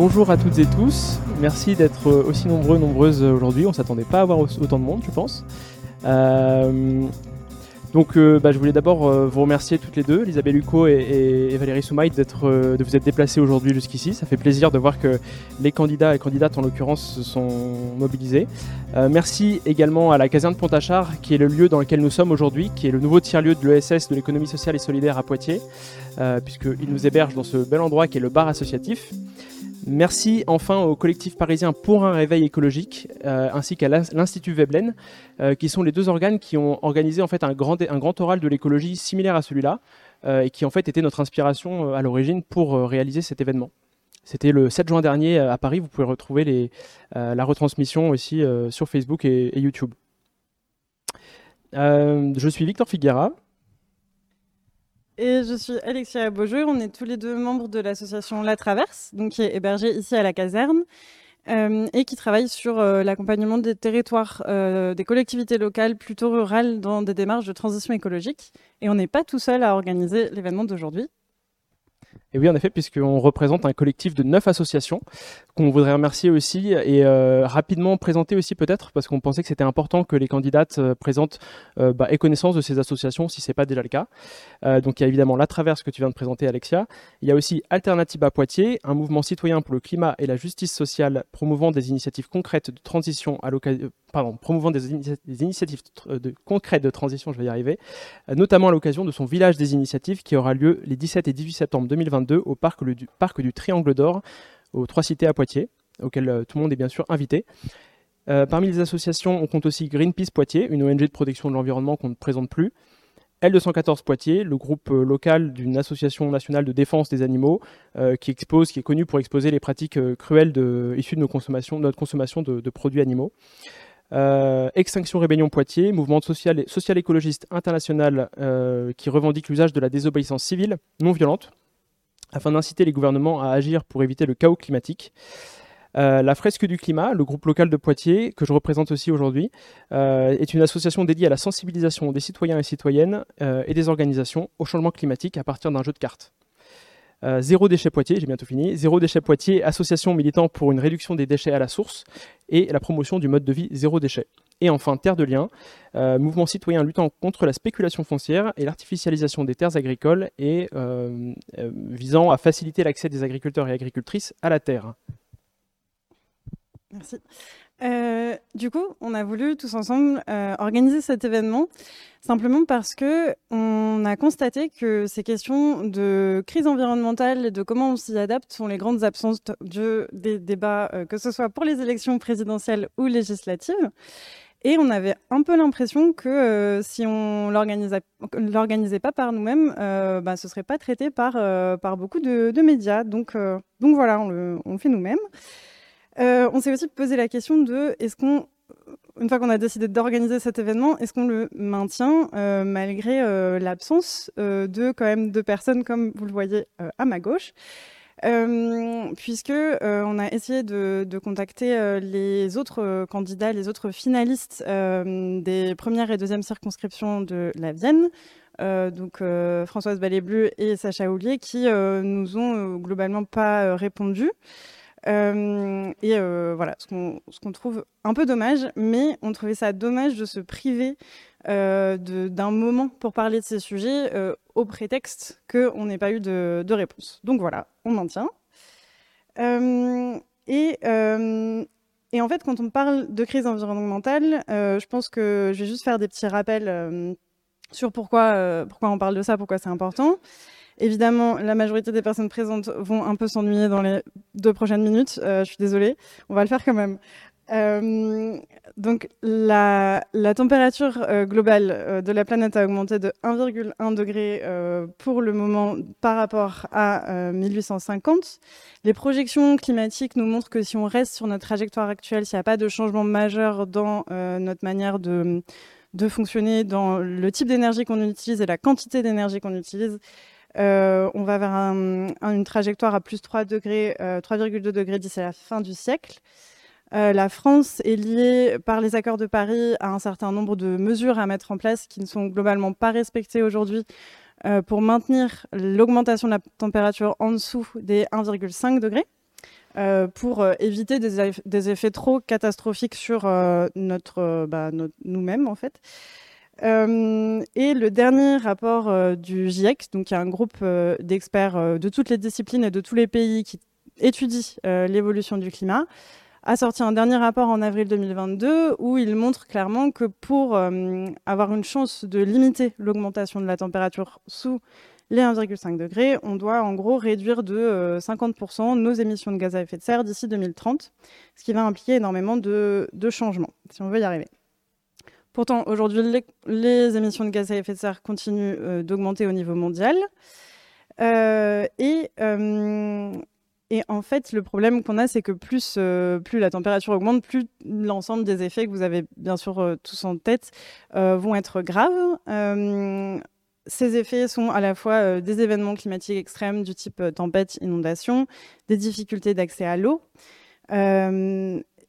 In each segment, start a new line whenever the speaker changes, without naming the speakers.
bonjour à toutes et tous. Merci d'être aussi nombreux, nombreuses aujourd'hui. On s'attendait pas à avoir autant de monde, je pense. Euh, donc, euh, bah, je voulais d'abord euh, vous remercier toutes les deux, Elisabeth Luco et, Valérie Soumaï, de vous être déplacées aujourd'hui jusqu'ici. Ça fait plaisir de voir que les candidats et candidates, en l'occurrence, se sont mobilisés. merci également à la caserne Pontachard, qui est le lieu dans lequel nous sommes aujourd'hui, qui est le nouveau tiers-lieu de l'ESS de l'économie sociale et solidaire à Poitiers, puisqu'il nous héberge dans ce bel endroit qui est le bar associatif. Merci enfin au collectif parisien pour un réveil écologique, euh, ainsi qu'à l'Institut Veblen, euh, qui sont les deux organes qui ont organisé en fait un grand, oral de l'écologie similaire à celui-là, euh, et qui en fait était notre inspiration à l'origine pour réaliser cet événement. C'était le 7 juin dernier à Paris, vous pouvez retrouver la retransmission aussi sur Facebook et, et YouTube. je suis Victor Figuera,
et je suis Alexia Beaujeu. On est tous les deux membres de l'association La Traverse, donc qui est hébergée ici à la caserne. Euh, et qui travaille sur euh, l'accompagnement des territoires, euh, des collectivités locales plutôt rurales dans des démarches de transition écologique. Et on n'est pas tout seul à organiser l'événement d'aujourd'hui.
Et oui, en effet, puisqu'on représente un collectif de neuf associations qu'on voudrait remercier aussi et euh, rapidement présenter aussi peut-être, parce qu'on pensait que c'était important que les candidates euh, présentent euh, bah, connaissance de ces associations si ce n'est pas déjà le cas. donc il y a évidemment La Traverse que tu viens de présenter, Alexia. Il y a aussi Alternative à Poitiers, un mouvement citoyen pour le climat et la justice sociale promouvant des initiatives concrètes de transition à l'occasion promouvant des, initiatives de, concrètes de transition, je vais y arriver, notamment à l'occasion de son village des initiatives qui aura lieu les 17 et 18 septembre 2022 au parc, du, Triangle d'Or, aux Trois Cités à Poitiers, auquel euh, tout le monde est bien sûr invité. Euh, parmi les associations, on compte aussi Greenpeace Poitiers, une ONG de protection de l'environnement qu'on ne présente plus. L214 Poitiers, le groupe euh, local d'une association nationale de défense des animaux qui expose, qui est connu pour exposer les pratiques cruelles issues de, nos consommations, notre consommation de produits animaux. Euh, Extinction Rébellion Poitiers, mouvement social, social écologiste international euh, qui revendique l'usage de la désobéissance civile non violente afin d'inciter les gouvernements à agir pour éviter le chaos climatique. Euh, la Fresque du Climat, le groupe local de Poitiers, que je représente aussi aujourd'hui, est une association dédiée à la sensibilisation des citoyens et citoyennes et des organisations au changement climatique à partir d'un jeu de cartes. Euh, Zéro déchet Poitiers, j'ai bientôt fini. Zéro déchet Poitiers, association militant pour une réduction des déchets à la source et la promotion du mode de vie zéro déchet. Et enfin, Terre de Liens, euh, mouvement citoyen luttant contre la spéculation foncière et l'artificialisation des terres agricoles et euh, visant à faciliter l'accès des agriculteurs et agricultrices à la terre.
Merci. Euh, du coup, on a voulu tous ensemble euh, organiser cet événement simplement parce que on a constaté que ces questions de crise environnementale et de comment on s'y adapte sont les grandes absences des débats, euh, que ce soit pour les élections présidentielles ou législatives. Et on avait un peu l'impression que si on l'organisait, l'organisait pas par nous-mêmes, bah, ce serait pas traité par, par beaucoup de, médias. Donc, donc voilà, on le fait nous-mêmes. Euh, on s'est aussi posé la question de est-ce qu'on, une fois qu'on a décidé d'organiser cet événement, est-ce qu'on le maintient euh, malgré euh, l'absence de quand même de personnes comme vous le voyez à ma gauche puisque on a essayé de, contacter les autres candidats, les autres finalistes des premières et deuxième circonscriptions de la Vienne, donc Françoise Ballet-Bleu et Sacha Houlier, qui nous ont globalement pas répondu. Euh, et euh, voilà, ce qu'on trouve un peu dommage, mais on trouvait ça dommage de se priver euh, d'un moment pour parler de ces sujets au prétexte qu'on n'ait pas eu de, réponse. Donc voilà, on maintient. et, et en fait, quand on parle de crise environnementale, je pense que je vais juste faire des petits rappels sur pourquoi on parle de ça, pourquoi c'est important. Évidemment, la majorité des personnes présentes vont un peu s'ennuyer dans les deux prochaines minutes. Euh, je suis désolée, on va le faire quand même. Euh, donc, la, température euh, globale de la planète a augmenté de 1,1 degré pour le moment par rapport à 1850. Les projections climatiques nous montrent que si on reste sur notre trajectoire actuelle, s'il n'y a pas de changement majeur dans notre manière de, de fonctionner, dans le type d'énergie qu'on utilise et la quantité d'énergie qu'on utilise, euh, on va vers une trajectoire à plus 3 degrés, 3,2 euh, degrés d'ici la fin du siècle. Euh, la France est liée par les accords de Paris à un certain nombre de mesures à mettre en place qui ne sont globalement pas respectées aujourd'hui pour maintenir l'augmentation de la température en dessous des 1,5 degrés. pour éviter des, effets trop catastrophiques sur notre, bah, nous-mêmes en fait. Et le dernier rapport du GIEC, donc un groupe d'experts de toutes les disciplines et de tous les pays qui étudie l'évolution du climat, a sorti un dernier rapport en avril 2022 où il montre clairement que pour euh, avoir une chance de limiter l'augmentation de la température sous les 1,5 degrés, on doit en gros réduire de 50% euh, nos émissions de gaz à effet de serre d'ici 2030, ce qui va impliquer énormément de, changements, si on veut y arriver. Pourtant, aujourd'hui, les, émissions de gaz à effet de serre continuent euh, d'augmenter au niveau mondial. et et en fait, le problème qu'on a, c'est que plus, euh, la température augmente, plus l'ensemble des effets que vous avez bien sûr euh, tous en tête euh, vont être graves. ces effets sont à la fois des événements climatiques extrêmes du type tempête, inondation, des difficultés d'accès à l'eau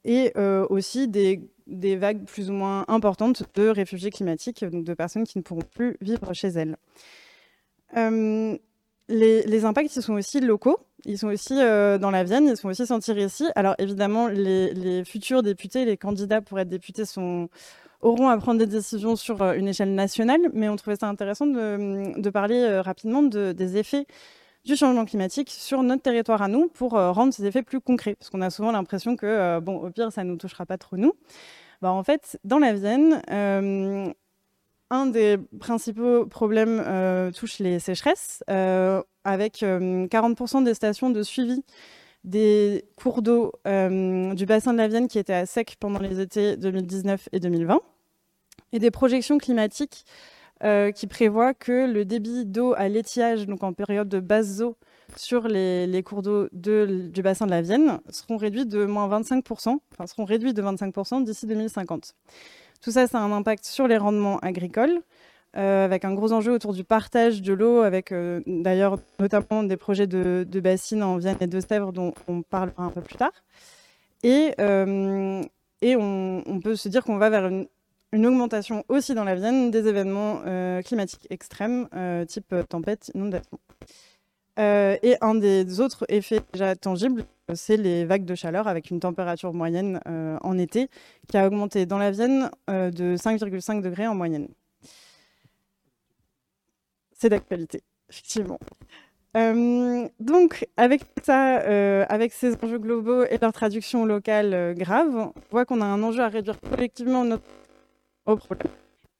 et aussi des, des, vagues plus ou moins importantes de réfugiés climatiques, donc de personnes qui ne pourront plus vivre chez elles. Les, les, impacts, ils sont aussi locaux. Ils sont aussi euh, dans la Vienne, ils sont aussi sentir ici. Alors évidemment, les, futurs députés, les candidats pour être députés auront à prendre des décisions sur euh, une échelle nationale, mais on trouvait ça intéressant de, parler euh, rapidement des effets du changement climatique sur notre territoire à nous pour rendre ces effets plus concrets. Parce qu'on a souvent l'impression que, bon, au pire, ça ne nous touchera pas trop nous. Bah, en fait, dans la Vienne, un des principaux problèmes touche les sécheresses avec 40% euh, des stations de suivi des cours d'eau euh, du bassin de la Vienne qui étaient à sec pendant les étés 2019 et 2020, et des projections climatiques euh, qui prévoient que le débit d'eau à l'étiage, donc en période de basse eau, sur les, cours d'eau du bassin de la Vienne seront réduits de moins 25%, enfin seront réduits de 25% d'ici 2050. Tout ça, ça a un impact sur les rendements agricoles, euh, avec un gros enjeu autour du partage de l'eau, avec euh, d'ailleurs notamment des projets de, bassines en Vienne et de Sèvres dont on parlera un peu plus tard. Et, et on, peut se dire qu'on va vers une, augmentation aussi dans la Vienne des événements climatiques extrêmes, type tempête, inondation. et un des autres effets déjà tangibles, c'est les vagues de chaleur avec une température moyenne en été qui a augmenté dans la Vienne de 5,5 degrés en moyenne c'est d'actualité, effectivement. Euh, donc, avec ça, euh, avec ces enjeux globaux et leur traduction locale euh, grave, on voit qu'on a un enjeu à réduire collectivement notre au.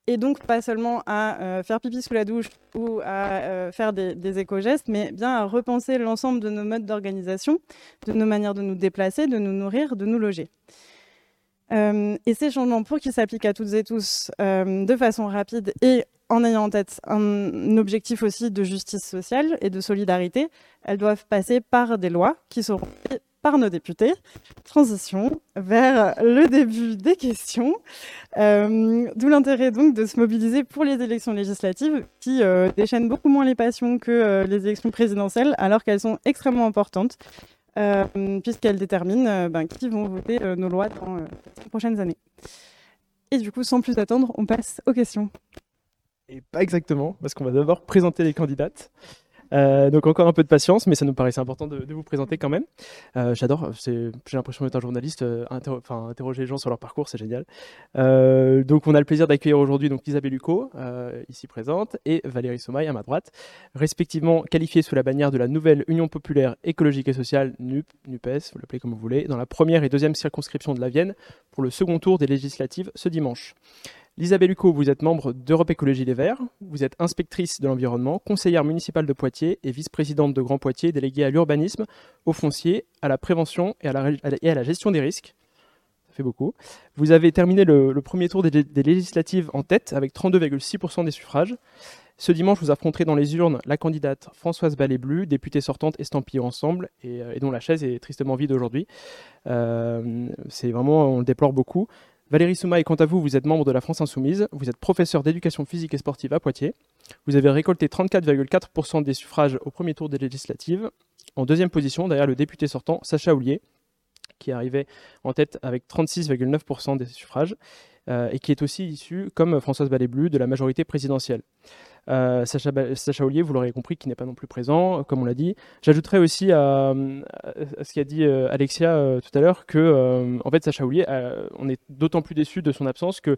Et donc, pas seulement à faire pipi sous la douche ou à faire des, éco-gestes, mais bien à repenser l'ensemble de nos modes d'organisation, de nos manières de nous déplacer, de nous nourrir, de nous loger. et ces changements, pour qu'ils s'appliquent à toutes et tous de façon rapide et en ayant en tête un objectif aussi de justice sociale et de solidarité, elles doivent passer par des lois qui seront par nos députés. Transition vers le début des questions. Euh, d'où l'intérêt donc de se mobiliser pour les élections législatives qui euh, déchaînent beaucoup moins les passions que euh, les élections présidentielles alors qu'elles sont extrêmement importantes puisqu'elles déterminent ben, qui vont voter nos lois dans les prochaines années. Et du coup, sans plus attendre, on passe aux questions.
Et pas exactement, parce qu'on va d'abord présenter les candidates. Euh, donc encore un peu de patience, mais ça nous paraissait important de, vous présenter quand même. Euh, j'adore, j'ai l'impression d'être un journaliste, euh, interroger les gens sur leur parcours, c'est génial. donc on a le plaisir d'accueillir aujourd'hui Isabelle Huco, ici présente, et Valérie Sommaille à ma droite, respectivement qualifiées sous la bannière de la nouvelle Union populaire écologique et sociale NUP, NUPES, vous l'appelez comme vous voulez, dans la première et deuxième circonscription de la Vienne pour le second tour des législatives ce dimanche. Isabelle Huco, vous êtes membre d'Europe Écologie Les Verts, vous êtes inspectrice de l'environnement, conseillère municipale de Poitiers et vice-présidente de Grand Poitiers, déléguée à l'urbanisme, au foncier, à la prévention et à la, gestion des risques. Ça fait beaucoup. Vous avez terminé le, premier tour des, législatives en tête avec 32,6% des suffrages. Ce dimanche, vous affronterez dans les urnes la candidate Françoise Ballet-Blu, députée sortante estampillée ensemble euh, et, dont la chaise est tristement vide aujourd'hui. Euh, c'est vraiment, on le déplore beaucoup. Valérie Soumaï, quant à vous, vous êtes membre de la France Insoumise, vous êtes professeur d'éducation physique et sportive à Poitiers, vous avez récolté 34,4% des suffrages au premier tour des législatives, en deuxième position derrière le député sortant Sacha Houlier, qui arrivait en tête avec 36,9% des suffrages, euh, et qui est aussi issu, comme Françoise Ballet-Blu, de la majorité présidentielle. Euh, Sacha, Sacha Ollier, vous l'aurez compris, qui n'est pas non plus présent, comme on l'a dit. J'ajouterais aussi à, ce qu'a dit Alexia tout à l'heure que, en fait, Sacha Ollier, on est d'autant plus déçu de son absence que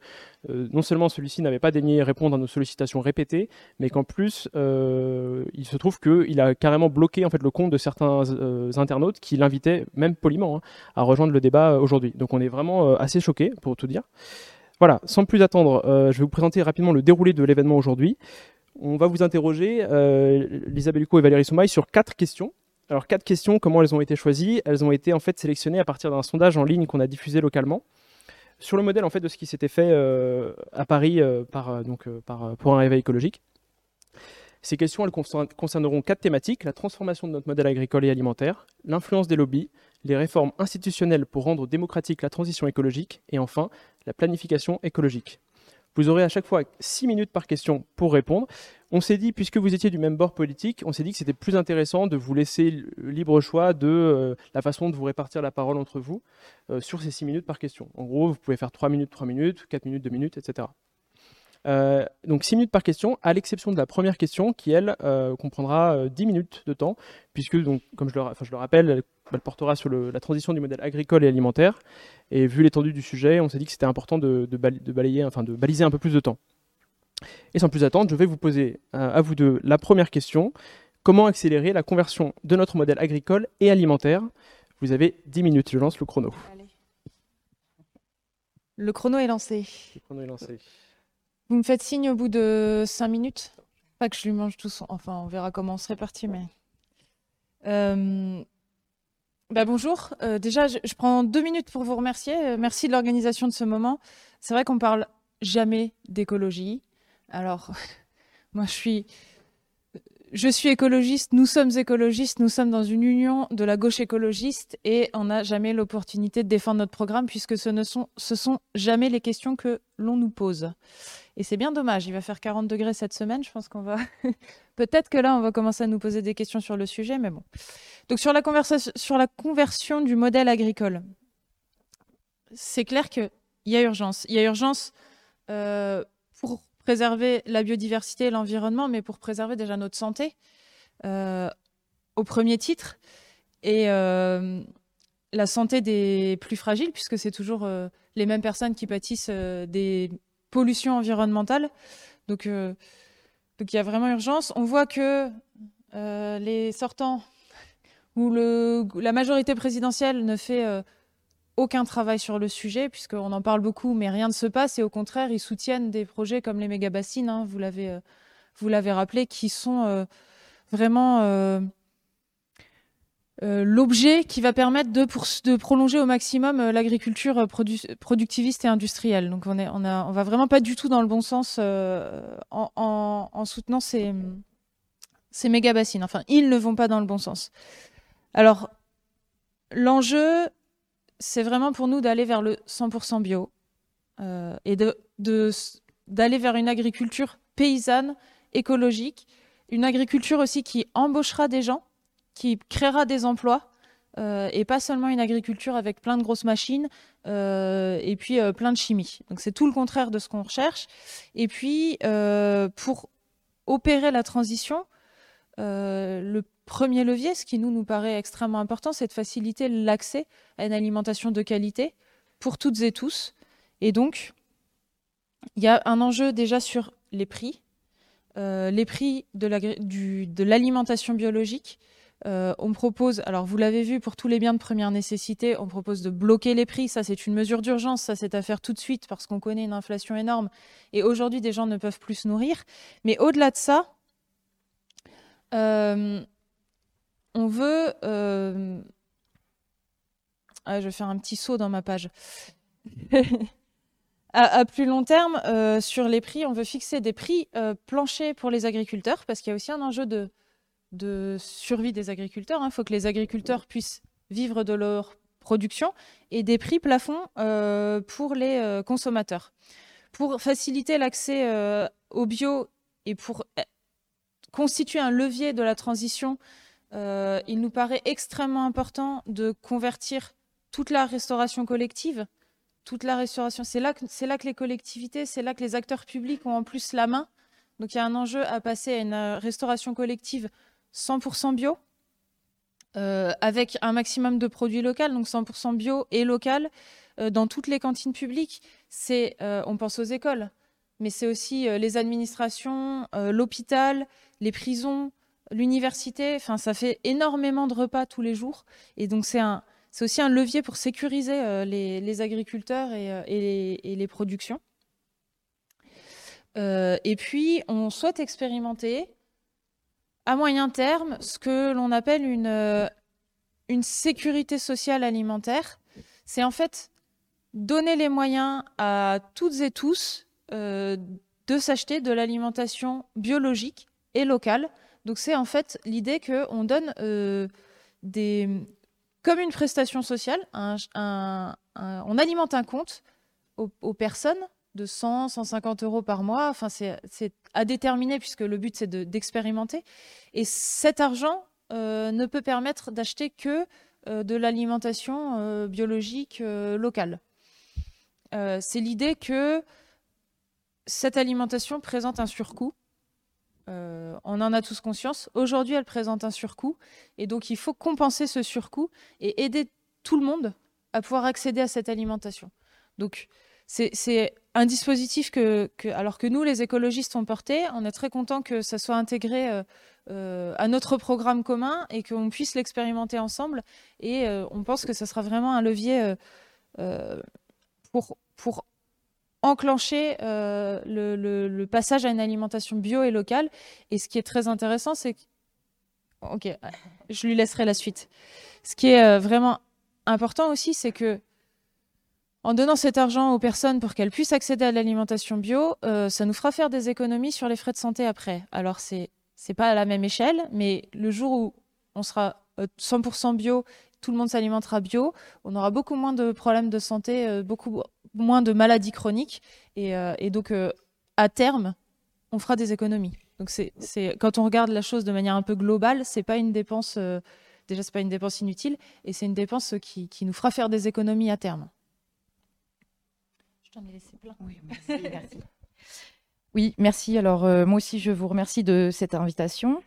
non seulement celui-ci n'avait pas daigné répondre à nos sollicitations répétées, mais qu'en plus, il se trouve qu'il a carrément bloqué en fait le compte de certains internautes qui l'invitaient, même poliment, hein, à rejoindre le débat aujourd'hui. Donc on est vraiment assez choqués, pour tout dire. Voilà, sans plus attendre, euh, je vais vous présenter rapidement le déroulé de l'événement aujourd'hui. On va vous interroger, euh, Huco et Valérie Soumaille, sur quatre questions. Alors, quatre questions, comment elles ont été choisies? Elles ont été en fait sélectionnées à partir d'un sondage en ligne qu'on a diffusé localement sur le modèle en fait de ce qui s'était fait euh, à Paris par, donc, par, pour un réveil écologique. Ces questions elles concerneront quatre thématiques la transformation de notre modèle agricole et alimentaire, l'influence des lobbies, les réformes institutionnelles pour rendre démocratique la transition écologique et enfin la planification écologique. Vous aurez à chaque fois 6 minutes par question pour répondre. On s'est dit, puisque vous étiez du même bord politique, on s'est dit que c'était plus intéressant de vous laisser le libre choix de euh, la façon de vous répartir la parole entre vous euh, sur ces 6 minutes par question. En gros, vous pouvez faire 3 minutes, 3 minutes, 4 minutes, 2 minutes, etc. Euh, donc 6 minutes par question, à l'exception de la première question qui, elle, comprendra 10 minutes de temps, puisque, donc, comme je le, je le rappelle, elle portera sur la transition du modèle agricole et alimentaire. Et vu l'étendue du sujet, on s'est dit que c'était important de, balayer, enfin de baliser un peu plus de temps. Et sans plus attendre, je vais vous poser euh, à vous deux la première question. Comment accélérer la conversion de notre modèle agricole et alimentaire? Vous avez 10 minutes, je lance le chrono.
Le chrono est lancé.
Le chrono est lancé.
Vous me faites signe au bout de 5 minutes? Pas que je lui mange tout son... Enfin, on verra comment on se répartit, mais... Euh, bah, bonjour. Euh, déjà, je, prends deux minutes pour vous remercier. Euh, merci de l'organisation de ce moment. C'est vrai qu'on parle jamais d'écologie. Alors, moi, je suis, je suis écologiste. Nous sommes écologistes. Nous sommes dans une union de la gauche écologiste et on n'a jamais l'opportunité de défendre notre programme puisque ce ne sont, ce sont jamais les questions que l'on nous pose. Et c'est bien dommage. Il va faire 40 degrés cette semaine. Je pense qu'on va. Peut-être que là, on va commencer à nous poser des questions sur le sujet, mais bon. Donc, sur la, sur la conversion du modèle agricole, c'est clair qu'il y a urgence. Il y a urgence euh, pour préserver la biodiversité et l'environnement, mais pour préserver déjà notre santé, euh, au premier titre. Et. Euh, la santé des plus fragiles, puisque c'est toujours les mêmes personnes qui pâtissent des pollution environnementale. Donc, euh, donc il y a vraiment urgence. On voit que euh, les sortants ou la majorité présidentielle ne fait euh, aucun travail sur le sujet, puisqu'on en parle beaucoup, mais rien ne se passe. Et au contraire, ils soutiennent des projets comme les méga-bassines, hein, vous l'avez rappelé, qui sont vraiment euh, l'objet qui va permettre de, prolonger au maximum euh, l'agriculture euh, productiviste et industrielle. Donc on, est, va vraiment pas du tout dans le bon sens en, soutenant ces, ces méga bassines. Enfin, ils ne vont pas dans le bon sens. Alors, l'enjeu, c'est vraiment pour nous d'aller vers le 100% bio et d'aller vers une agriculture paysanne, écologique, une agriculture aussi qui embauchera des gens qui créera des emplois euh, et pas seulement une agriculture avec plein de grosses machines euh, et puis euh, plein de chimie. Donc c'est tout le contraire de ce qu'on recherche. Et puis pour opérer la transition, le premier levier, ce qui nous nous paraît extrêmement important, c'est de faciliter l'accès à une alimentation de qualité pour toutes et tous. Et donc, il y a un enjeu déjà sur les prix, les prix de l'alimentation biologique euh, on propose, alors vous l'avez vu, pour tous les biens de première nécessité, on propose de bloquer les prix. Ça, c'est une mesure d'urgence. Ça, c'est à faire tout de suite parce qu'on connaît une inflation énorme. Et aujourd'hui, des gens ne peuvent plus se nourrir. Mais au-delà de ça, euh, on veut. Euh, ah, je vais faire un petit saut dans ma page. à, plus long terme, sur les prix, on veut fixer des prix planchers pour les agriculteurs parce qu'il y a aussi un enjeu de de survie des agriculteurs. Il hein. faut que les agriculteurs puissent vivre de leur production et des prix plafonds euh, pour les euh, consommateurs. Pour faciliter l'accès euh, au bio et pour constituer un levier de la transition, il nous paraît extrêmement important de convertir toute la restauration collective. Toute la restauration, c'est là, là que les collectivités, c'est là que les acteurs publics ont en plus la main Donc il y a un enjeu à passer à une restauration collective 100% bio, avec un maximum de produits locaux, donc 100% bio et local, dans toutes les cantines publiques. C'est, on pense aux écoles, mais c'est aussi les administrations, l'hôpital, les prisons, l'université. Enfin, ça fait énormément de repas tous les jours, et donc c'est un c'est aussi un levier pour sécuriser euh, les, agriculteurs et, euh, les, productions. Euh, et puis, on souhaite expérimenter à moyen terme ce que l'on appelle une, une sécurité sociale alimentaire. C'est en fait donner les moyens à toutes et tous de s'acheter de l'alimentation biologique et locale. Donc c'est en fait l'idée qu'on donne des, comme une prestation sociale. on alimente un compte aux, personnes de 100, 150 euros par mois. C'est à déterminer puisque le but c'est d'expérimenter. et cet argent euh, ne peut permettre d'acheter que euh, de l'alimentation euh, biologique locale. c'est l'idée que cette alimentation présente un surcoût on en a tous conscience. Aujourd'hui, elle présente un surcoût. Et donc, il faut compenser ce surcoût et aider tout le monde à pouvoir accéder à cette alimentation. Donc, c'est un dispositif que, alors que nous, les écologistes, ont porté. On est très content que ça soit intégré euh, euh, à notre programme commun et qu'on puisse l'expérimenter ensemble. Et on pense que ce sera vraiment un levier pour, enclencher euh, le, passage à une alimentation bio et locale. Et ce qui est très intéressant, c'est que... Ok, je lui laisserai la suite. Ce qui est euh, vraiment important aussi, c'est que en donnant cet argent aux personnes pour qu'elles puissent accéder à l'alimentation bio, euh, ça nous fera faire des économies sur les frais de santé après. Alors c'est c'est pas à la même échelle, mais le jour où on sera 100% bio, tout le monde s'alimentera bio, on aura beaucoup moins de problèmes de santé, beaucoup moins de maladies chroniques. Et, euh, donc, euh, à terme, on fera des économies. Donc, quand on regarde la chose de manière un peu globale, c'est pas une dépense. Euh, déjà, c'est pas une dépense inutile, et c'est une dépense qui, nous fera faire des économies à terme.
T'en ai laissé plein. Oui, merci. oui, merci. Alors, moi aussi, je vous remercie de cette invitation.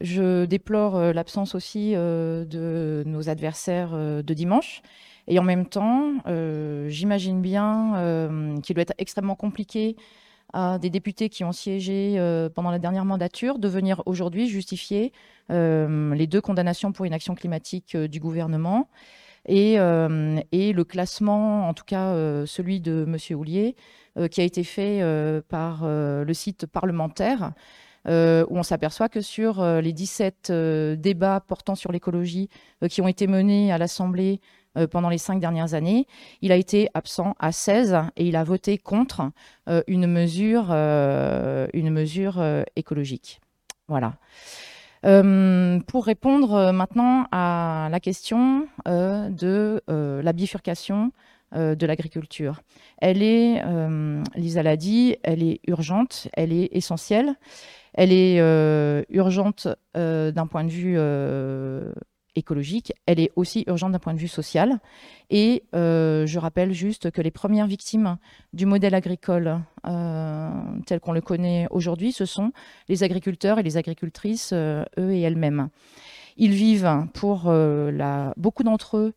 Je déplore l'absence aussi de nos adversaires de dimanche. Et en même temps, euh, j'imagine bien euh, qu'il doit être extrêmement compliqué à des députés qui ont siégé euh, pendant la dernière mandature de venir aujourd'hui justifier les deux condamnations pour inaction climatique du gouvernement et, et, le classement, en tout cas celui de M. Houlier, qui a été fait par le site parlementaire. où on s'aperçoit que sur les 17 débats portant sur l'écologie qui ont été menés à l'Assemblée euh, pendant les cinq dernières années. Il a été absent à 16 et il a voté contre euh, une mesure, euh, une mesure écologique. Voilà. Pour répondre maintenant à la question de la bifurcation de l'agriculture. Elle est, Lisa l'a dit, elle est urgente, elle est essentielle. Elle est urgente d'un point de vue écologique, elle est aussi urgente d'un point de vue social. Et euh, je rappelle juste que les premières victimes du modèle agricole euh, tel qu'on le connaît aujourd'hui, ce sont les agriculteurs et les agricultrices, euh, eux et elles-mêmes. Ils vivent pour la, beaucoup d'entre eux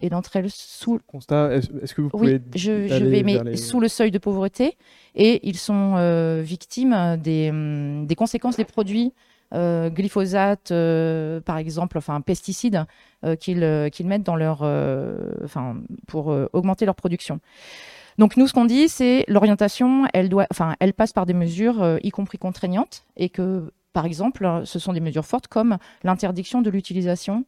et d'entre elles sous.
Constat, est-ce que vous pouvez.
Oui, je, vais, mais sous le seuil de pauvreté. Et ils sont victimes des, des conséquences des produits euh, glyphosate, euh, par exemple, enfin pesticides euh, qu'ils mettent dans leur, pour augmenter leur production. Donc nous, ce qu'on dit, c'est l'orientation, elle passe par des mesures, y compris contraignantes, et que, par exemple, ce sont des mesures fortes comme l'interdiction de l'utilisation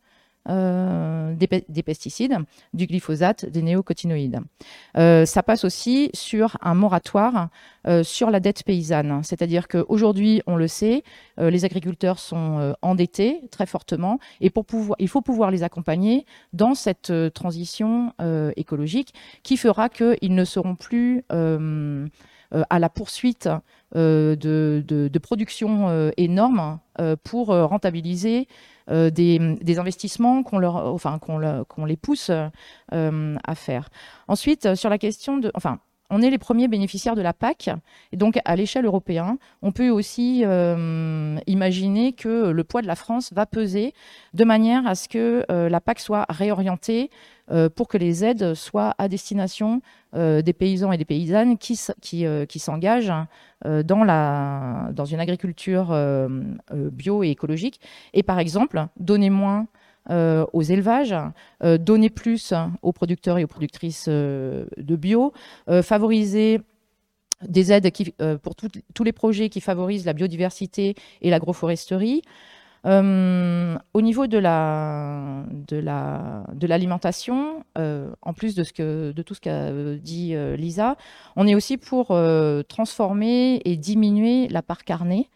euh, des, pesticides, du glyphosate, des néocotinoïdes. Euh, ça passe aussi sur un moratoire euh, sur la dette paysanne. C'est-à-dire qu'aujourd'hui, on le sait, les agriculteurs sont endettés très fortement et il faut pouvoir les accompagner dans cette transition écologique qui fera qu'ils ne seront plus à la poursuite de, de, production énorme pour rentabiliser euh, des, investissements qu'on enfin, les pousse euh, à faire. Ensuite, sur la question de, enfin, on est les premiers bénéficiaires de la PAC. Et donc, à l'échelle européenne, on peut aussi euh, imaginer que le poids de la France va peser de manière à ce que euh, la PAC soit réorientée euh, pour que les aides soient à destination des paysans et des paysannes qui, s'engagent dans, dans une agriculture bio et écologique. Et par exemple, donner moins euh, aux élevages, euh, donner plus aux producteurs et aux productrices euh, de bio, favoriser des aides pour tous les projets qui favorisent la biodiversité et l'agroforesterie. au niveau de la de la de l'alimentation, en plus de ce que de tout ce qu'a dit Lisa, on est aussi pour transformer et diminuer la part carnée.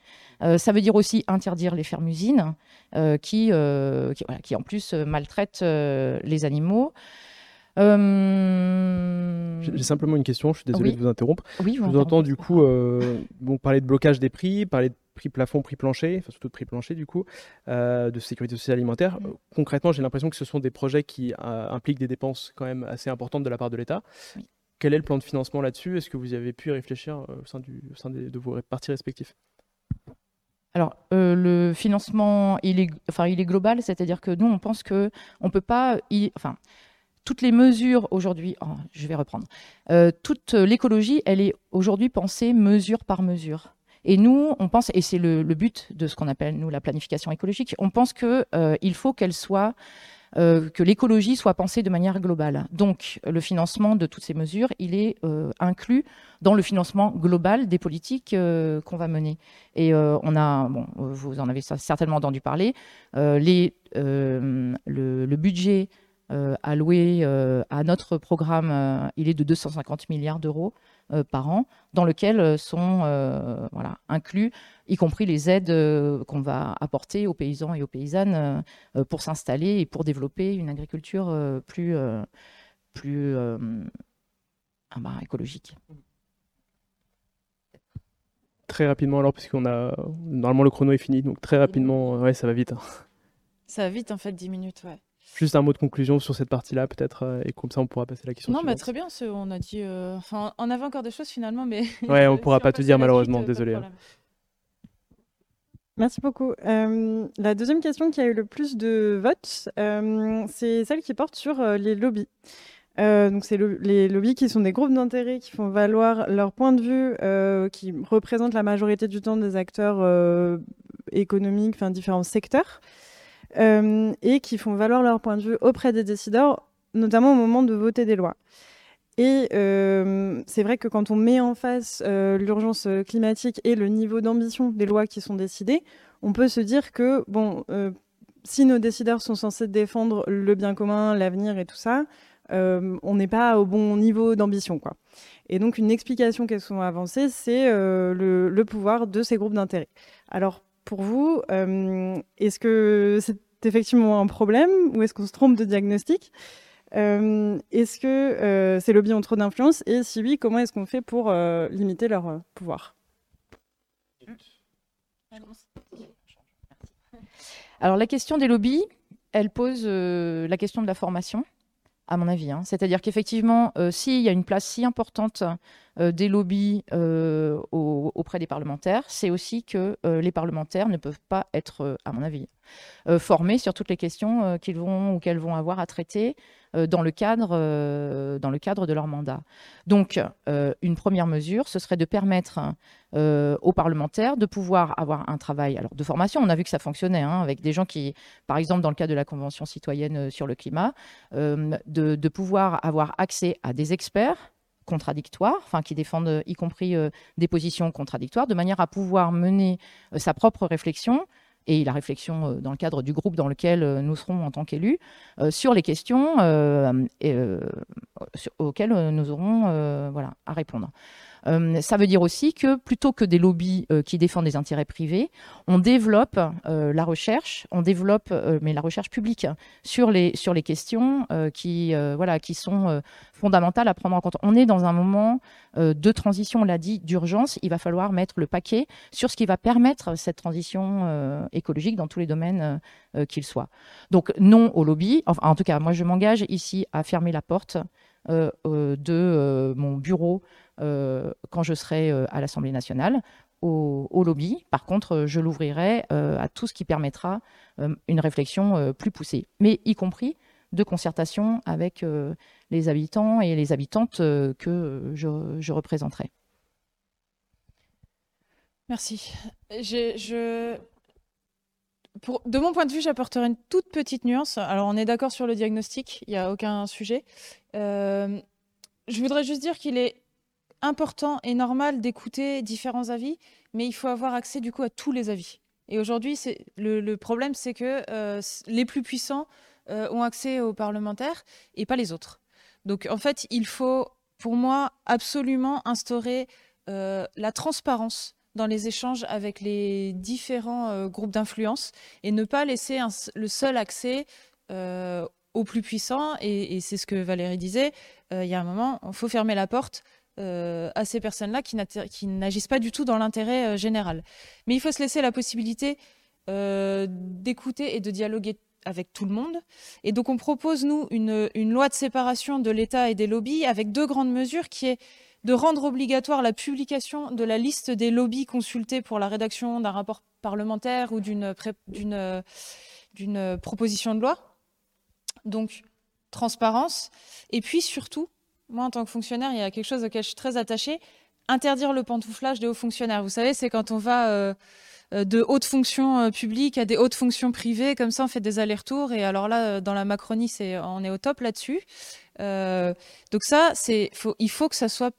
Euh, ça veut dire aussi interdire les fermes-usines euh, qui, euh, qui, en plus maltraitent les animaux. J'ai
simplement une question, je suis désolé de vous interrompre.
Oui,
je vous entends du coup bon, parler de blocage des prix, parler de prix plafond, prix plancher, enfin surtout de prix plancher du coup, de sécurité sociale alimentaire. Mm. Concrètement, j'ai l'impression que ce sont des projets qui impliquent des dépenses quand même assez importantes de la part de l'État. Quel est le plan de financement là-dessus? Est-ce que vous avez pu réfléchir au sein, du, au sein de vos partis respectifs
alors, euh, le financement, il est, global, c'est-à-dire que nous, on pense que on peut pas, enfin, toutes les mesures aujourd'hui, oh, je vais reprendre, euh, toute l'écologie, elle est aujourd'hui pensée mesure par mesure. Et nous, on pense, et c'est le, but de ce qu'on appelle nous la planification écologique, on pense que euh, il faut qu'elle soit euh, que l'écologie soit pensée de manière globale. Donc, le financement de toutes ces mesures, il est euh, inclus dans le financement global des politiques euh, qu'on va mener. Et on a, vous en avez certainement entendu parler, le, le, budget alloué à notre programme, il est de 250 milliards d'euros. Euh, par an, dans lequel euh, sont euh, voilà, inclus, y compris les aides qu'on va apporter aux paysans et aux paysannes pour s'installer et pour développer une agriculture plus, plus ah bah, écologique.
Très rapidement alors, puisqu'on a normalement le chrono est fini, donc très rapidement, ouais, ça va vite. Hein.
Ça va vite en fait, 10 minutes, ouais.
Juste un mot de conclusion sur cette partie-là, peut-être, euh, et comme ça on pourra passer à la question.
Non, mais très bien, on a dit. Euh, enfin, on avait encore des choses finalement, mais.
Ouais, on pourra pas tout dire malheureusement, euh, désolé. Hein.
Merci beaucoup. la deuxième question qui a eu le plus de votes, c'est celle qui porte sur les lobbies. donc, c'est les lobbies qui sont des groupes d'intérêt qui font valoir leur point de vue, qui représentent la majorité du temps des acteurs économiques, enfin différents secteurs. Euh, et qui font valoir leur point de vue auprès des décideurs, notamment au moment de voter des lois. Et euh, c'est vrai que quand on met en face euh, l'urgence climatique et le niveau d'ambition des lois qui sont décidées, on peut se dire que, bon, si nos décideurs sont censés défendre le bien commun, l'avenir et tout ça, on n'est pas au bon niveau d'ambition, quoi. Et donc, une explication qu'elles sont avancées, c'est le, le, pouvoir de ces groupes d'intérêt. Alors, pour vous, euh, est-ce que c'est effectivement un problème ou est-ce qu'on se trompe de diagnostic euh, Est-ce que euh, ces lobbies ont trop d'influence Et si oui, comment est-ce qu'on fait pour limiter leur pouvoir?
Alors la question des lobbies, elle pose la question de la formation à mon avis. Hein. C'est-à-dire qu'effectivement, s'il y a une place si importante des lobbies euh, auprès des parlementaires, c'est aussi que euh, les parlementaires ne peuvent pas être, à mon avis, formés sur toutes les questions qu'ils vont ou qu'elles vont avoir à traiter dans, le cadre, de leur mandat. Donc, une première mesure, ce serait de permettre aux parlementaires de pouvoir avoir un travail de formation. On a vu que ça fonctionnait hein, avec des gens qui, par exemple, dans le cadre de la Convention citoyenne sur le climat, de pouvoir avoir accès à des experts contradictoires, enfin qui défendent euh, y compris euh, des positions contradictoires, de manière à pouvoir mener euh, sa propre réflexion et la réflexion dans le cadre du groupe dans lequel nous serons en tant qu'élus sur les questions auxquelles nous aurons voilà, à répondre. Euh, ça veut dire aussi que plutôt que des lobbies euh, qui défendent des intérêts privés, on développe euh, la recherche, on développe, mais la recherche publique sur les, sur les questions qui, voilà, qui sont fondamentales à prendre en compte. On est dans un moment de transition, on l'a dit, d'urgence. Il va falloir mettre le paquet sur ce qui va permettre cette transition écologique dans tous les domaines qu'ils soient. Donc non au lobby. Enfin, en tout cas, moi, je m'engage ici à fermer la porte de mon bureau quand je serai à l'Assemblée nationale au, lobby. Par contre, je l'ouvrirai à tout ce qui permettra une réflexion plus poussée, mais y compris de concertation avec les habitants et les habitantes que je représenterai.
Merci. Je, De mon point de vue, j'apporterai une toute petite nuance. Alors, on est d'accord sur le diagnostic, il n'y a aucun sujet. Euh, je voudrais juste dire qu'il est important et normal d'écouter différents avis, mais il faut avoir accès du coup à tous les avis. Et aujourd'hui, le, le, problème, c'est que euh, les plus puissants euh, ont accès aux parlementaires et pas les autres. Donc, en fait, il faut, pour moi, absolument instaurer la transparence dans les échanges avec les différents euh, groupes d'influence et ne pas laisser le seul accès euh, aux plus puissants. Et, c'est ce que Valérie disait, euh, il y a un moment, il faut fermer la porte à ces personnes-là qui n'agissent pas du tout dans l'intérêt général. Mais il faut se laisser la possibilité d'écouter et de dialoguer avec tout le monde. Et donc on propose, nous, une, une loi de séparation de l'État et des lobbies avec deux grandes mesures qui est de rendre obligatoire la publication de la liste des lobbies consultés pour la rédaction d'un rapport parlementaire ou d'une proposition de loi. Donc, transparence. Et puis surtout, moi en tant que fonctionnaire, il y a quelque chose auquel je suis très attachée, interdire le pantouflage des hauts fonctionnaires. Vous savez, c'est quand on va euh, euh, de hautes fonctions euh, publiques à des hautes fonctions privées, comme ça on fait des allers-retours. Et alors là, dans la Macronie, on est au top là-dessus. donc ça, il faut que ça soit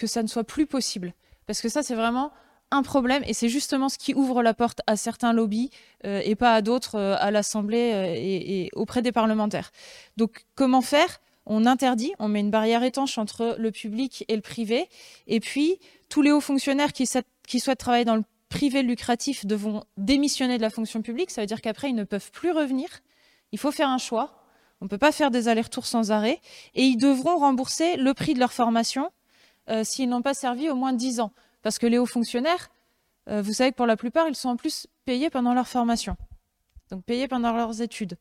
que ça ne soit plus possible. Parce que ça, c'est vraiment un problème et c'est justement ce qui ouvre la porte à certains lobbies euh, et pas à d'autres euh, à l'Assemblée euh, et, auprès des parlementaires. Donc comment faire? On interdit, on met une barrière étanche entre le public et le privé et puis tous les hauts fonctionnaires qui, qui souhaitent travailler dans le privé lucratif devront démissionner de la fonction publique. Ça veut dire qu'après, ils ne peuvent plus revenir. Il faut faire un choix. On ne peut pas faire des allers-retours sans arrêt. Et ils devront rembourser le prix de leur formation euh, s'ils n'ont pas servi au moins 10 ans. Parce que les hauts fonctionnaires, euh, vous savez que pour la plupart, ils sont en plus payés pendant leur formation, donc payés pendant leurs études.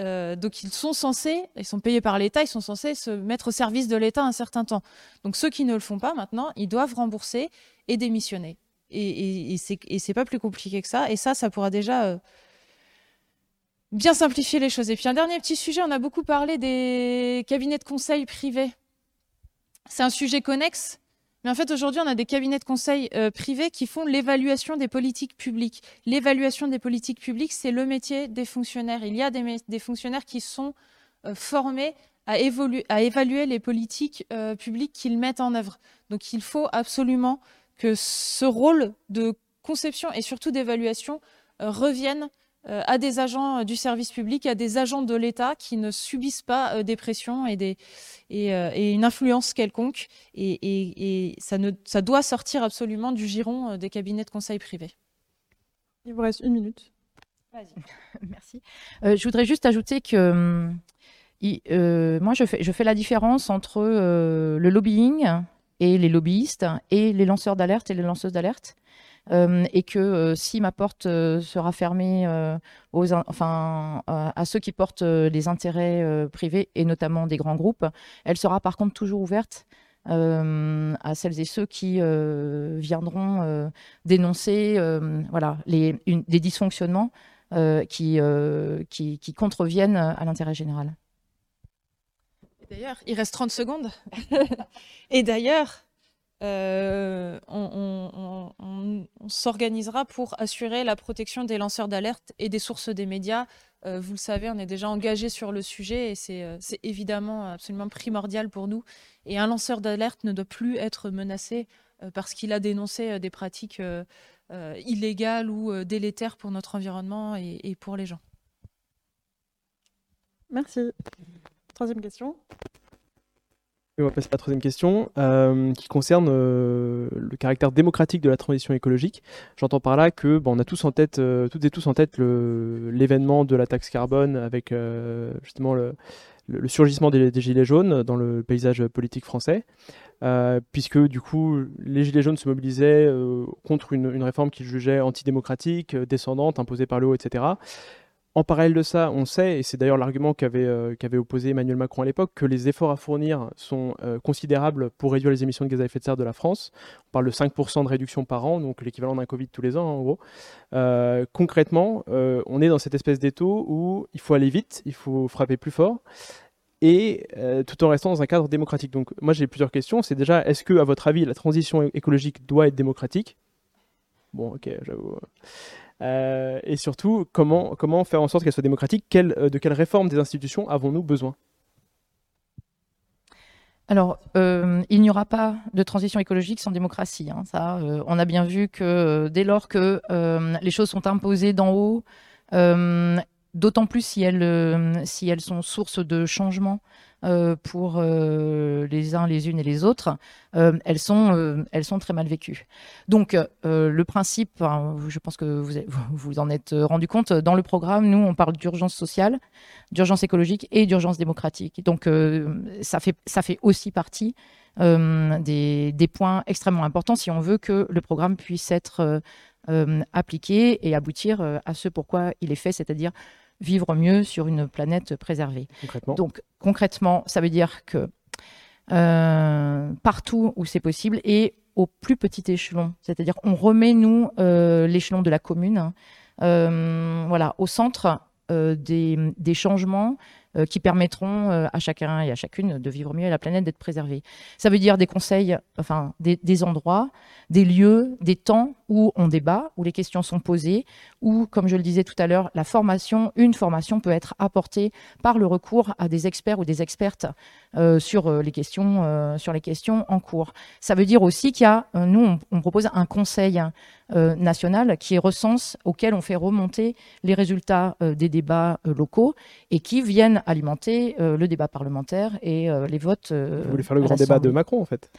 Euh, donc ils sont censés, ils sont payés par l'État, ils sont censés se mettre au service de l'État un certain temps. Donc ceux qui ne le font pas maintenant, ils doivent rembourser et démissionner. Et, et, et c'est pas plus compliqué que ça. Et ça, ça pourra déjà bien simplifier les choses. Et puis un dernier petit sujet, on a beaucoup parlé des cabinets de conseil privés c'est un sujet connexe. Mais en fait, aujourd'hui, on a des cabinets de conseil euh, privés qui font l'évaluation des politiques publiques. L'évaluation des politiques publiques, c'est le métier des fonctionnaires. Il y a des, fonctionnaires qui sont euh, formés à, évaluer les politiques euh, publiques qu'ils mettent en œuvre. Donc, il faut absolument que ce rôle de conception et surtout d'évaluation revienne à des agents euh, du service public, à des agents de l'État qui ne subissent pas euh, des pressions et, des, et, une influence quelconque. Et, ça, ne, ça doit sortir absolument du giron des cabinets de conseil privés.
Il vous reste une minute.
Merci. je voudrais juste ajouter que moi, je fais, je fais la différence entre le lobbying et les lobbyistes et les lanceurs d'alerte et les lanceuses d'alerte. Euh, et que euh, si ma porte euh, sera fermée enfin, à ceux qui portent les intérêts privés et notamment des grands groupes, elle sera par contre toujours ouverte à celles et ceux qui viendront dénoncer voilà, les, des dysfonctionnements qui, contreviennent à l'intérêt général.
D'ailleurs, il reste 30 secondes. et d'ailleurs, euh, on, s'organisera pour assurer la protection des lanceurs d'alerte et des sources des médias. Euh, vous le savez, on est déjà engagé sur le sujet et euh, c'est évidemment absolument primordial pour nous. Et un lanceur d'alerte ne doit plus être menacé parce qu'il a dénoncé des pratiques illégales ou délétères pour notre environnement et pour les gens.
Merci. Troisième question.
On va passer à la troisième question, euh, qui concerne euh, le caractère démocratique de la transition écologique. J'entends par là que bon, on a tous en tête, euh, toutes et tous en tête l'événement de la taxe carbone avec justement le, surgissement des, gilets jaunes dans le paysage politique français, puisque du coup les gilets jaunes se mobilisaient contre une, une réforme qu'ils jugeaient antidémocratique, descendante, imposée par le haut, etc. En parallèle de ça, on sait, et c'est d'ailleurs l'argument qu'avait euh, opposé Emmanuel Macron à l'époque, que les efforts à fournir sont euh, considérables pour réduire les émissions de gaz à effet de serre de la France. On parle de 5% de réduction par an, donc l'équivalent d'un Covid tous les ans en gros. Euh, concrètement, on est dans cette espèce d'étau où il faut aller vite, il faut frapper plus fort, et tout en restant dans un cadre démocratique. Donc moi j'ai plusieurs questions. C'est déjà, est-ce que, à votre avis, la transition écologique doit être démocratique? Bon, ok, j'avoue. Euh, et surtout, comment, faire en sorte qu'elle soit démocratique? Euh, De quelles réformes des institutions avons-nous besoin?
Alors, euh, il n'y aura pas de transition écologique sans démocratie. Hein. ça, on a bien vu que dès lors que les choses sont imposées d'en haut, d'autant plus si elles, si elles sont source de changement euh, pour euh, les uns, les unes et les autres, euh, elles, sont, très mal vécues. Donc, le principe, je pense que vous vous en êtes rendu compte, dans le programme, nous, on parle d'urgence sociale, d'urgence écologique et d'urgence démocratique. Donc, ça, fait, ça fait aussi partie des, des, points extrêmement importants si on veut que le programme puisse être appliqué et aboutir à ce pourquoi il est fait, c'est-à-dire vivre mieux sur une planète préservée. Donc concrètement, ça veut dire que euh, partout où c'est possible et au plus petit échelon, c'est-à-dire on remet nous euh, l'échelon de la commune, hein, euh, voilà, au centre des, des, changements qui permettront à chacun et à chacune de vivre mieux et la planète d'être préservée. Ça veut dire des conseils, enfin des, endroits, des lieux, des temps où on débat, où les questions sont posées, où, comme je le disais tout à l'heure, la formation, une formation peut être apportée par le recours à des experts ou des expertes euh, sur, les questions, sur les questions en cours. Ça veut dire aussi qu'il y a, nous, on, propose un conseil national qui recense, auquel on fait remonter les résultats des débats locaux et qui viennent alimenter euh, le débat parlementaire et euh, les votes.
Euh, Vous voulez faire le grand débat de Macron, en fait?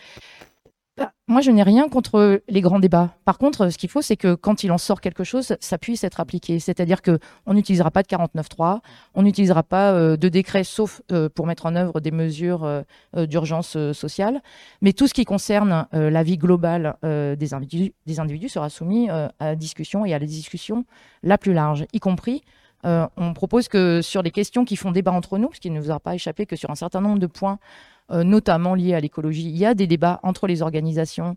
Moi, je n'ai rien contre les grands débats. Par contre, ce qu'il faut, c'est que quand il en sort quelque chose, ça puisse être appliqué. C'est-à-dire qu'on n'utilisera pas de 49.3, on n'utilisera pas de décret, sauf pour mettre en œuvre des mesures d'urgence sociale. Mais tout ce qui concerne la vie globale des, individus, sera soumis à discussion et à la discussion la plus large, y compris euh, on propose que sur les questions qui font débat entre nous, parce qu'il ne vous aura pas échappé que sur un certain nombre de points, euh, notamment liés à l'écologie, il y a des débats entre les organisations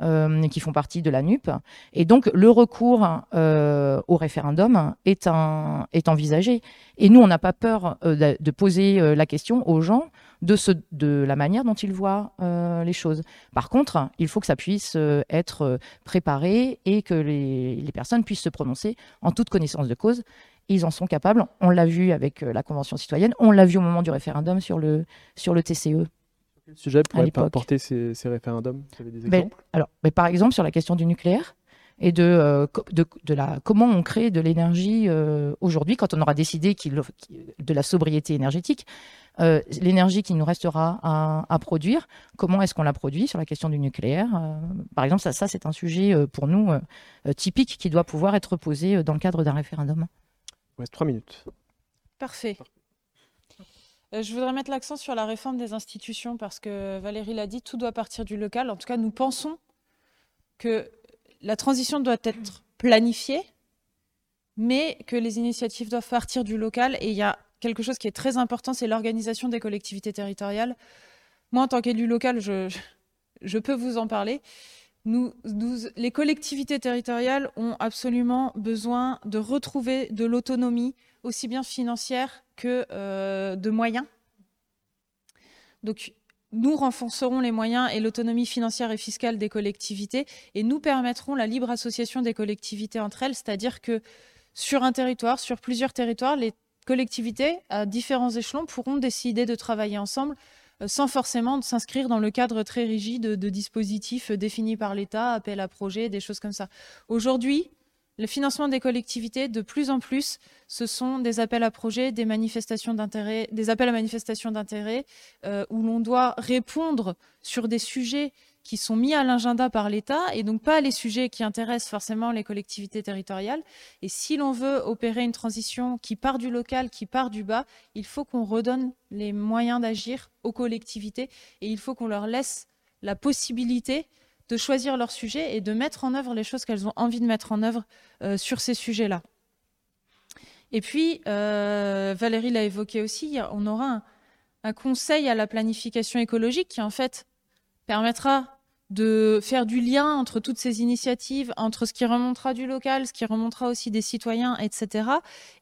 euh, qui font partie de la NUP. Et donc, le recours au référendum est, envisagé. Et nous, on n'a pas peur de, poser la question aux gens de, la manière dont ils voient les choses. Par contre, il faut que ça puisse être préparé et que les personnes puissent se prononcer en toute connaissance de cause ils en sont capables. On l'a vu avec euh, la Convention citoyenne, on l'a vu au moment du référendum sur le, sur le TCE.
Quel sujet pourrait porter ces, ces référendums? Vous avez des
ben, alors, ben, Par exemple, sur la question du nucléaire et de, euh, de, de, la, comment on crée de l'énergie euh, aujourd'hui quand on aura décidé de la sobriété énergétique. l'énergie qui nous restera à, à produire, comment est-ce qu'on la produit sur la question du nucléaire Par exemple, ça, ça c'est un sujet pour nous typique qui doit pouvoir être posé dans le cadre d'un référendum
reste trois minutes.
Parfait. Euh, je voudrais mettre l'accent sur la réforme des institutions parce que Valérie l'a dit, tout doit partir du local. En tout cas, nous pensons que la transition doit être planifiée, mais que les initiatives doivent partir du local. Et il y a quelque chose qui est très important, c'est l'organisation des collectivités territoriales. Moi, en tant qu'élu local, je, je peux vous en parler les collectivités territoriales ont absolument besoin de retrouver de l'autonomie, aussi bien financière que euh, de moyens. Donc, nous renforcerons les moyens et l'autonomie financière et fiscale des collectivités et nous permettrons la libre association des collectivités entre elles, c'est-à-dire que sur un territoire, sur plusieurs territoires, les collectivités à différents échelons pourront décider de travailler ensemble sans forcément s'inscrire dans le cadre très rigide de, dispositifs définis par l'État, appel à projets, des choses comme ça. Aujourd'hui, le financement des collectivités, de plus en plus, ce sont des appels à projets, des manifestations d'intérêt, des appels à manifestations d'intérêt, euh, où l'on doit répondre sur des sujets qui sont mis à l'agenda par l'État et donc pas les sujets qui intéressent forcément les collectivités territoriales. Et si l'on veut opérer une transition qui part du local, qui part du bas, il faut qu'on redonne les moyens d'agir aux collectivités et il faut qu'on leur laisse la possibilité de choisir leur sujet et de mettre en œuvre les choses qu'elles ont envie de mettre en œuvre euh, sur ces sujets-là. Et puis, Valérie l'a évoqué aussi, on aura un, conseil à la planification écologique qui, en fait, permettra de faire du lien entre toutes ces initiatives, entre ce qui remontera du local, ce qui remontera aussi des citoyens, etc.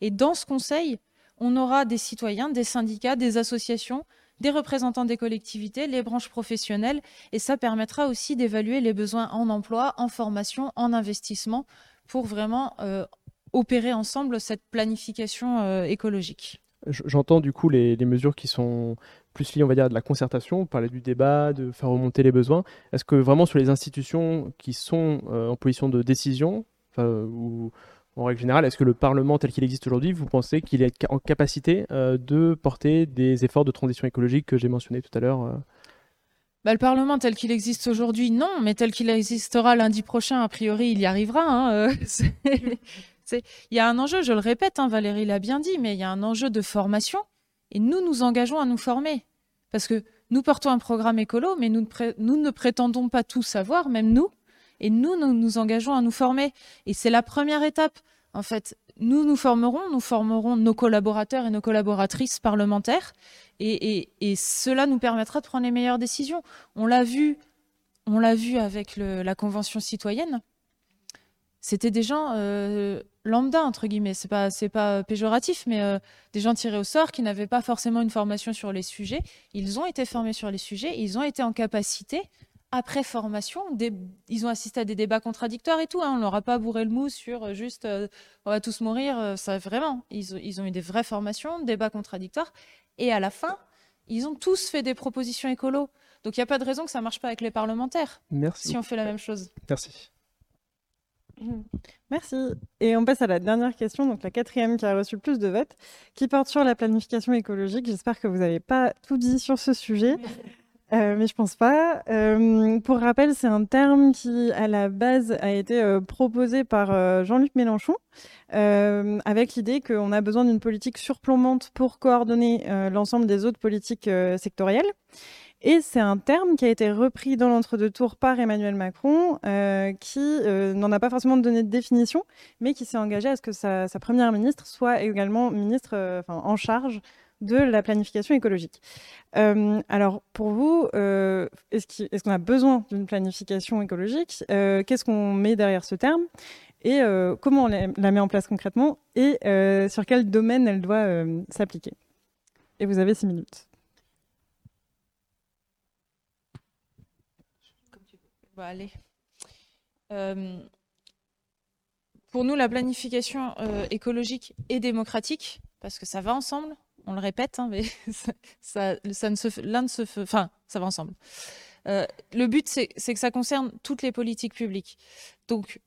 Et dans ce conseil, on aura des citoyens, des syndicats, des associations, des représentants des collectivités, les branches professionnelles, et ça permettra aussi d'évaluer les besoins en emploi, en formation, en investissement, pour vraiment euh, opérer ensemble cette planification euh, écologique.
J'entends du coup les, mesures qui sont plus liées, on va dire, à de la concertation, parler du débat, de faire remonter les besoins. Est-ce que vraiment sur les institutions qui sont euh, en position de décision, ou en règle générale, est-ce que le Parlement tel qu'il existe aujourd'hui, vous pensez qu'il est en capacité euh, de porter des efforts de transition écologique que j'ai mentionnés tout à l'heure euh?
Bah, le Parlement tel qu'il existe aujourd'hui, non, mais tel qu'il existera lundi prochain, a priori, il y arrivera. Hein, euh, il y a un enjeu, je le répète, hein, Valérie l'a bien dit, mais il y a un enjeu de formation, et nous nous engageons à nous former. Parce que nous portons un programme écolo, mais nous nous ne prétendons pas tout savoir, même nous, et nous, nous nous engageons à nous former. Et c'est la première étape. En fait, nous nous formerons, nous formerons nos collaborateurs et nos collaboratrices parlementaires. Et, cela nous permettra de prendre les meilleures décisions. On l'a vu, on l'a vu avec la Convention citoyenne. C'était des gens euh, lambda, entre guillemets. C'est pas, c'est pas péjoratif, mais euh, des gens tirés au sort qui n'avaient pas forcément une formation sur les sujets. Ils ont été formés sur les sujets, ils ont été en capacité après formation, ils ont assisté à des débats contradictoires et tout. Hein. On n'aura pas bourré le mou sur euh, juste euh, on va tous mourir. Euh, ça vraiment, ils, ont eu des vraies formations, débats contradictoires. Et à la fin, ils ont tous fait des propositions écolo. Donc il n'y a pas de raison que ça ne marche pas avec les parlementaires.
Merci.
Si on fait la même chose.
Merci.
Merci. Et on passe à la dernière question, donc la quatrième qui a reçu le plus de votes, qui porte sur la planification écologique. J'espère que vous n'avez pas tout dit sur ce sujet. Euh, mais je pense pas. Euh, pour rappel, c'est un terme qui, à la base, a été euh, proposé par Jean-Luc Mélenchon, avec l'idée qu'on a besoin d'une politique surplombante pour coordonner l'ensemble des autres politiques sectorielles. Et c'est un terme qui a été repris dans l'entre-deux tours par Emmanuel Macron, qui n'en a pas forcément donné de définition, mais qui s'est engagé à ce que sa, première ministre soit également ministre en charge de la planification écologique. Euh, alors, pour vous, euh, est-ce qu'on a besoin d'une planification écologique euh, Qu'est-ce qu'on met derrière ce terme Et comment on la, met en place concrètement Et sur quel domaine elle doit s'appliquer? Et vous avez six minutes.
Allez. pour nous, la planification écologique et démocratique, parce que ça va ensemble, on le répète, hein, mais ça, ne se, l'un enfin, ça va ensemble. Euh, le but, c'est, que ça concerne toutes les politiques publiques. Donc,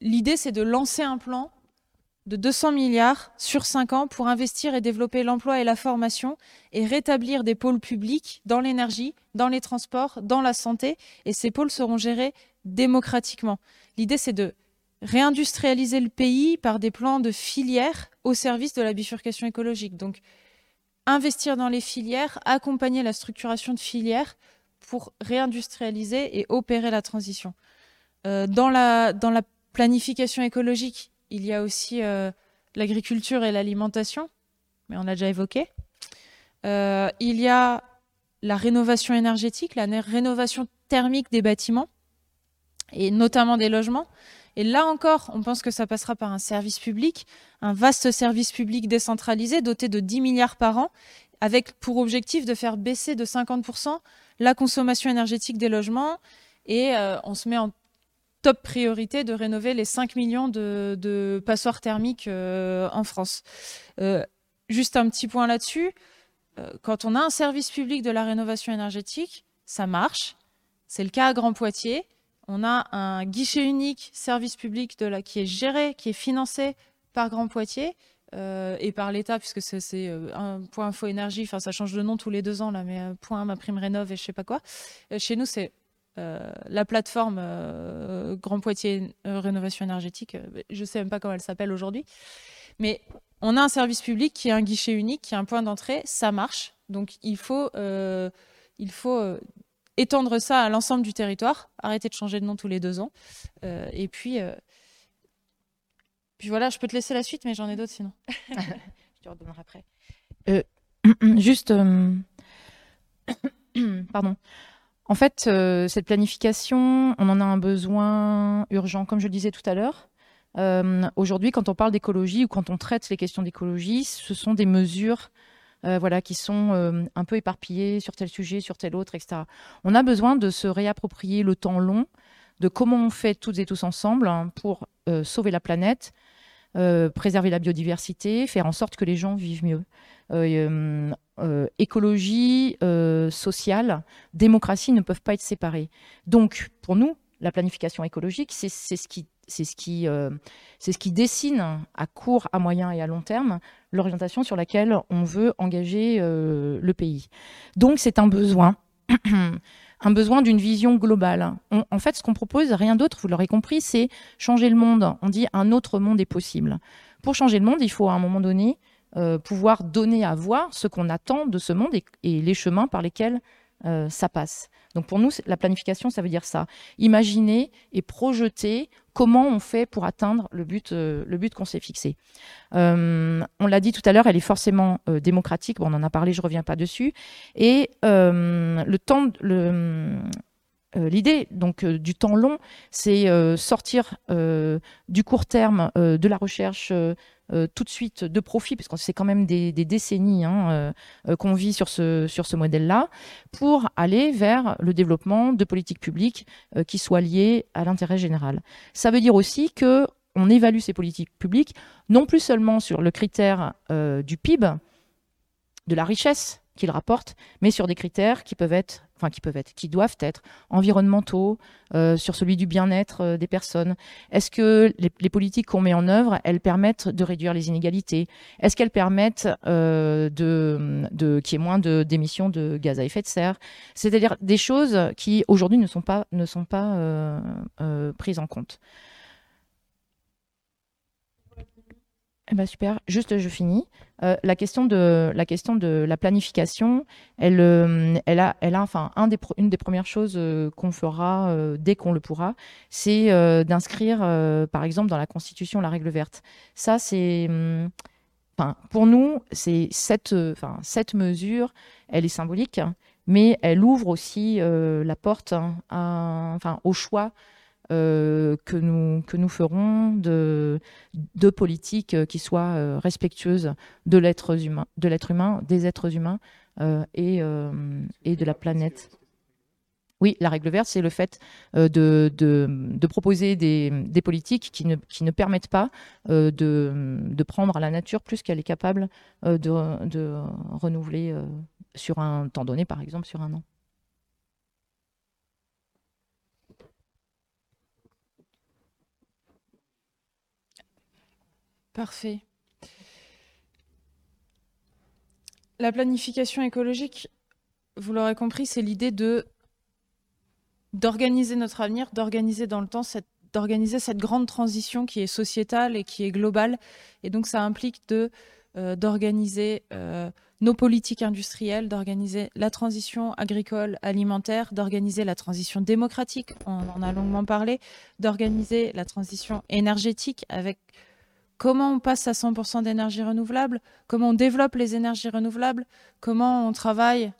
l'idée, c'est de lancer un plan de 200 milliards sur 5 ans pour investir et développer l'emploi et la formation et rétablir des pôles publics dans l'énergie, dans les transports, dans la santé. Et ces pôles seront gérés démocratiquement. L'idée, c'est de réindustrialiser le pays par des plans de filières au service de la bifurcation écologique. Donc, investir dans les filières, accompagner la structuration de filières pour réindustrialiser et opérer la transition. Euh, dans, la, dans la planification écologique, il y a aussi euh, l'agriculture et l'alimentation, mais on a déjà évoqué. Euh, il y a la rénovation énergétique, la rénovation thermique des bâtiments, et notamment des logements. Et là encore, on pense que ça passera par un service public, un vaste service public décentralisé doté de 10 milliards par an, avec pour objectif de faire baisser de 50% la consommation énergétique des logements. Et euh, on se met en top priorité de rénover les 5 millions de, passoires thermiques euh, en France. Euh, juste un petit point là-dessus. quand on a un service public de la rénovation énergétique, ça marche. C'est le cas à Grand Poitiers on a un guichet unique service public qui est géré, qui est financé par Grand Poitiers euh, et par l'État, puisque c'est euh, un point info énergie, enfin ça change de nom tous les deux ans, là, mais euh, point ma prime rénov et je sais pas quoi. chez nous, c'est la plateforme Grand Poitiers Rénovation énergétique. Je sais même pas comment elle s'appelle aujourd'hui. Mais on a un service public qui est un guichet unique, qui est un point d'entrée, ça marche. Donc il faut, il faut étendre ça à l'ensemble du territoire, arrêter de changer de nom tous les deux ans. Euh, et puis, euh, Puis voilà, je peux te laisser la suite, mais j'en ai d'autres sinon.
je te redonnerai après. Euh, juste, euh, pardon. En fait, euh, cette planification, on en a un besoin urgent, comme je le disais tout à l'heure. Aujourd'hui, quand on parle d'écologie ou quand on traite les questions d'écologie, ce sont des mesures voilà, qui sont un peu éparpillées sur tel sujet, sur tel autre, etc. On a besoin de se réapproprier le temps long, de comment on fait toutes et tous ensemble hein, pour sauver la planète, euh, préserver la biodiversité, faire en sorte que les gens vivent mieux. Euh, euh, écologie, sociale, démocratie ne peuvent pas être séparées. Donc, pour nous, la planification écologique, c'est ce qui dessine à court, à moyen et à long terme l'orientation sur laquelle on veut engager le pays. Donc c'est un besoin un besoin d'une vision globale. en fait, ce qu'on propose, rien d'autre, vous l'aurez compris, c'est changer le monde. On dit un autre monde est possible. Pour changer le monde, il faut à un moment donné euh, pouvoir donner à voir ce qu'on attend de ce monde et, les chemins par lesquels euh, ça passe. Donc pour nous, la planification, ça veut dire ça. Imaginer et projeter comment on fait pour atteindre le but, euh, qu'on s'est fixé. on l'a dit tout à l'heure, elle est forcément démocratique. Bon, on en a parlé, je reviens pas dessus. Et le temps, le, L'idée donc du temps long, c'est sortir du court terme de la recherche euh, tout de suite de profit, parce que c'est quand même des, décennies hein, euh, euh, qu'on vit sur ce, sur ce modèle-là, pour aller vers le développement de politiques publiques qui soient liées à l'intérêt général. Ça veut dire aussi que on évalue ces politiques publiques non plus seulement sur le critère du PIB, de la richesse qu'il rapporte, mais sur des critères qui peuvent être enfin qui peuvent être, qui doivent être environnementaux, euh, sur celui du bien-être euh, des personnes. Est-ce que les, politiques qu'on met en œuvre, elles permettent de réduire les inégalités? Est-ce qu'elles permettent euh, de, de qu'il y ait moins d'émissions de, gaz à effet de serre? C'est-à-dire des choses qui aujourd'hui ne sont pas, ne sont pas prises en compte. Eh ben super, juste je finis. Euh, la, question de, la planification, elle, euh, a, enfin, une des premières choses euh, qu'on fera dès qu'on le pourra, c'est d'inscrire, par exemple, dans la Constitution la règle verte. Ça, c'est. Enfin, pour nous, c'est cette, mesure, elle est symbolique, mais elle ouvre aussi la porte hein, au choix euh, que, nous, que nous ferons de, de politiques euh, qui soient euh, respectueuses de l'être humain, de l'être humain, des êtres humains et, et de la planète. Oui, la règle verte, c'est le fait de, de, de, proposer des, des, politiques qui ne, qui ne permettent pas de, de, prendre à la nature plus qu'elle est capable de, de renouveler sur un temps donné, par exemple sur un an.
Parfait. La planification écologique, vous l'aurez compris, c'est l'idée de d'organiser notre avenir, d'organiser dans le temps cette d'organiser cette grande transition qui est sociétale et qui est globale. Et donc ça implique de euh, d'organiser euh, nos politiques industrielles, d'organiser la transition agricole, alimentaire, d'organiser la transition démocratique, on en a longuement parlé, d'organiser la transition énergétique avec comment on passe à 100% d'énergie renouvelable, comment on développe les énergies renouvelables, comment on travaille,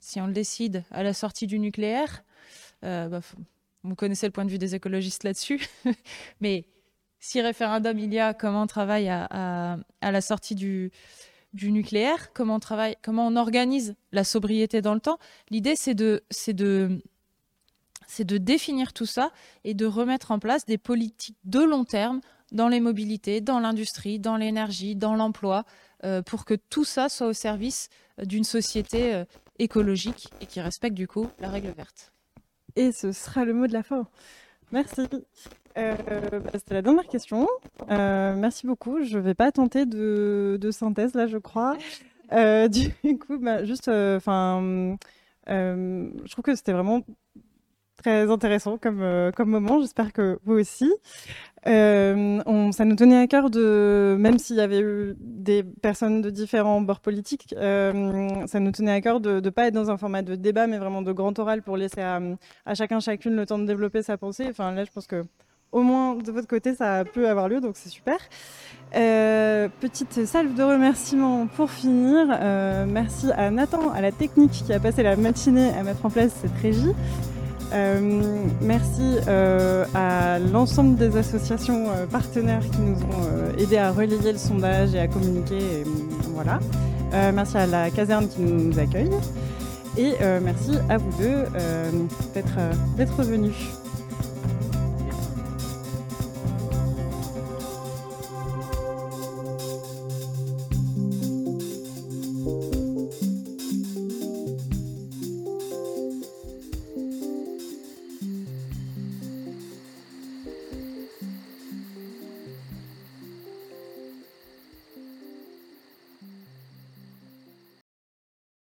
si on le décide, à la sortie du nucléaire. Euh, bah, vous connaissez le point de vue des écologistes là-dessus, mais si référendum il y a, comment on travaille à, la sortie du, nucléaire, comment on travaille, comment on organise la sobriété dans le temps. L'idée, c'est de, définir tout ça et de remettre en place des politiques de long terme dans les mobilités, dans l'industrie, dans l'énergie, dans l'emploi, euh, pour que tout ça soit au service euh, d'une société euh, écologique et qui respecte du coup la règle verte.
Et ce sera le mot de la fin. Merci. Bah, c'était la dernière question. merci beaucoup. Je ne vais pas tenter de, synthèse là, je crois. du coup, bah, juste, enfin, je trouve que c'était vraiment très intéressant comme, comme moment. J'espère que vous aussi. Euh, ça nous tenait à cœur de, même s'il y avait eu des personnes de différents bords politiques, euh, ça nous tenait à cœur de ne pas être dans un format de débat, mais vraiment de grand oral pour laisser à, chacun, chacune le temps de développer sa pensée. Enfin, là, je pense que au moins de votre côté, ça peut avoir lieu, donc c'est super. Euh, petite salve de remerciements pour finir. Euh, merci à Nathan, à la technique qui a passé la matinée à mettre en place cette régie. Euh, merci à l'ensemble des associations partenaires qui nous ont aidés à relayer le sondage et à communiquer. voilà. merci à la caserne qui nous accueille. Et merci à vous deux d'être venus.